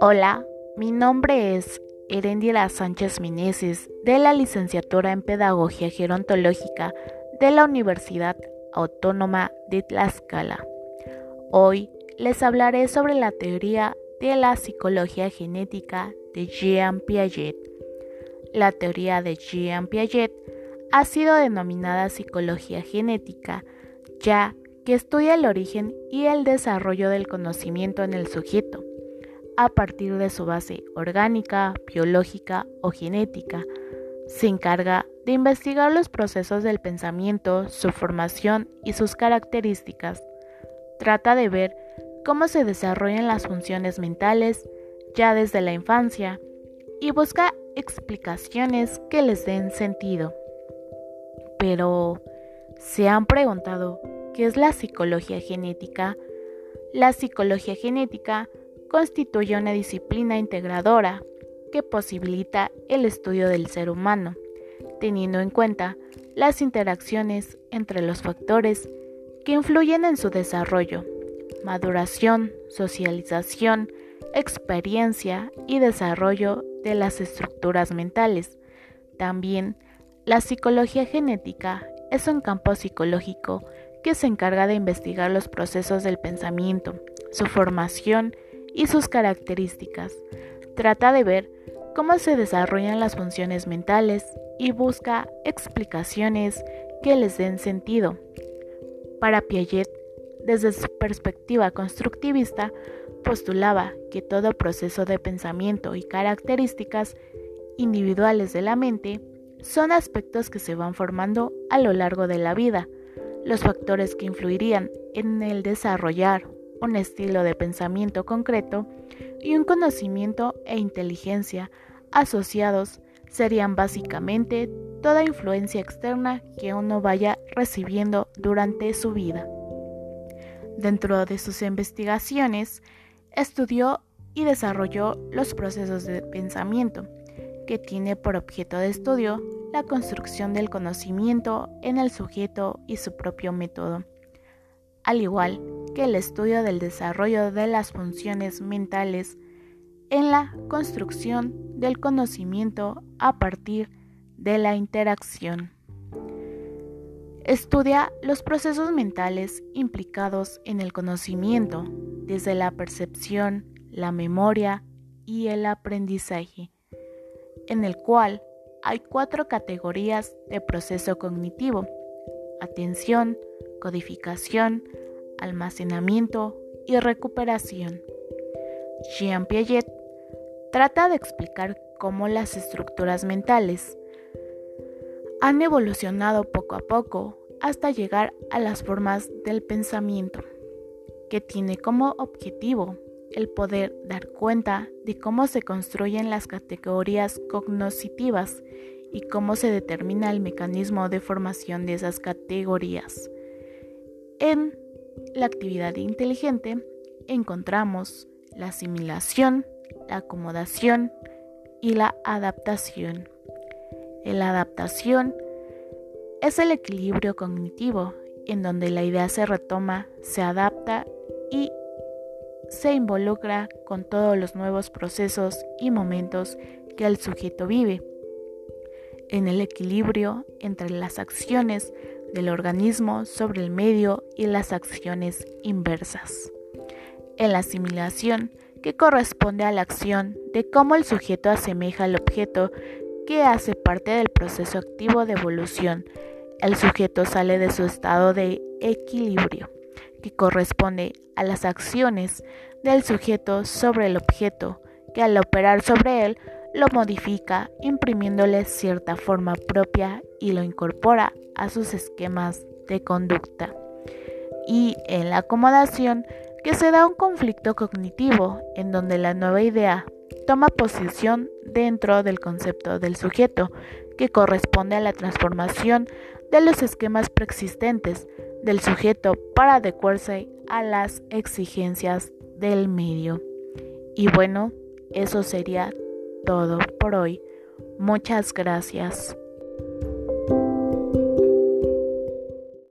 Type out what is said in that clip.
Hola, mi nombre es Erendira Sánchez Mineses de la licenciatura en Pedagogía Gerontológica de la Universidad Autónoma de Tlaxcala. Hoy les hablaré sobre la teoría de la psicología genética de Jean Piaget. La teoría de Jean Piaget ha sido denominada psicología genética, ya que estudia el origen y el desarrollo del conocimiento en el sujeto a partir de su base orgánica, biológica o genética. Se encarga de investigar los procesos del pensamiento, su formación y sus características. Trata de ver cómo se desarrollan las funciones mentales ya desde la infancia y busca explicaciones que les den sentido. Pero, ¿se han preguntado qué es la psicología genética? La psicología genética constituye una disciplina integradora que posibilita el estudio del ser humano, teniendo en cuenta las interacciones entre los factores que influyen en su desarrollo, maduración, socialización, experiencia y desarrollo de las estructuras mentales. También, la psicología genética es un campo psicológico que se encarga de investigar los procesos del pensamiento, su formación y sus características. Trata de ver cómo se desarrollan las funciones mentales y busca explicaciones que les den sentido. Para Piaget, desde su perspectiva constructivista, postulaba que todo proceso de pensamiento y características individuales de la mente son aspectos que se van formando a lo largo de la vida. Los factores que influirían en el desarrollar un estilo de pensamiento concreto y un conocimiento e inteligencia asociados serían básicamente toda influencia externa que uno vaya recibiendo durante su vida. Dentro de sus investigaciones, estudió y desarrolló los procesos de pensamiento, que tiene por objeto de estudio la construcción del conocimiento en el sujeto y su propio método, al igual que el estudio del desarrollo de las funciones mentales en la construcción del conocimiento a partir de la interacción. Estudia los procesos mentales implicados en el conocimiento, desde la percepción, la memoria y el aprendizaje, en el cual hay cuatro categorías de proceso cognitivo, atención, codificación, almacenamiento y recuperación. Jean Piaget trata de explicar cómo las estructuras mentales han evolucionado poco a poco hasta llegar a las formas del pensamiento, que tiene como objetivo el poder dar cuenta de cómo se construyen las categorías cognitivas y cómo se determina el mecanismo de formación de esas categorías. En la actividad inteligente encontramos la asimilación, la acomodación y la adaptación. La adaptación es el equilibrio cognitivo en donde la idea se retoma, se adapta y se involucra con todos los nuevos procesos y momentos que el sujeto vive. En el equilibrio entre las acciones del organismo sobre el medio y las acciones inversas. En la asimilación, que corresponde a la acción de cómo el sujeto asemeja al objeto que hace parte del proceso activo de evolución, el sujeto sale de su estado de equilibrio, que corresponde a las acciones del sujeto sobre el objeto, que al operar sobre él lo modifica imprimiéndole cierta forma propia y lo incorpora a sus esquemas de conducta. Y en la acomodación, que se da un conflicto cognitivo en donde la nueva idea toma posición dentro del concepto del sujeto, que corresponde a la transformación de los esquemas preexistentes del sujeto para adecuarse a las exigencias del medio. Y bueno, eso sería todo por hoy. Muchas gracias.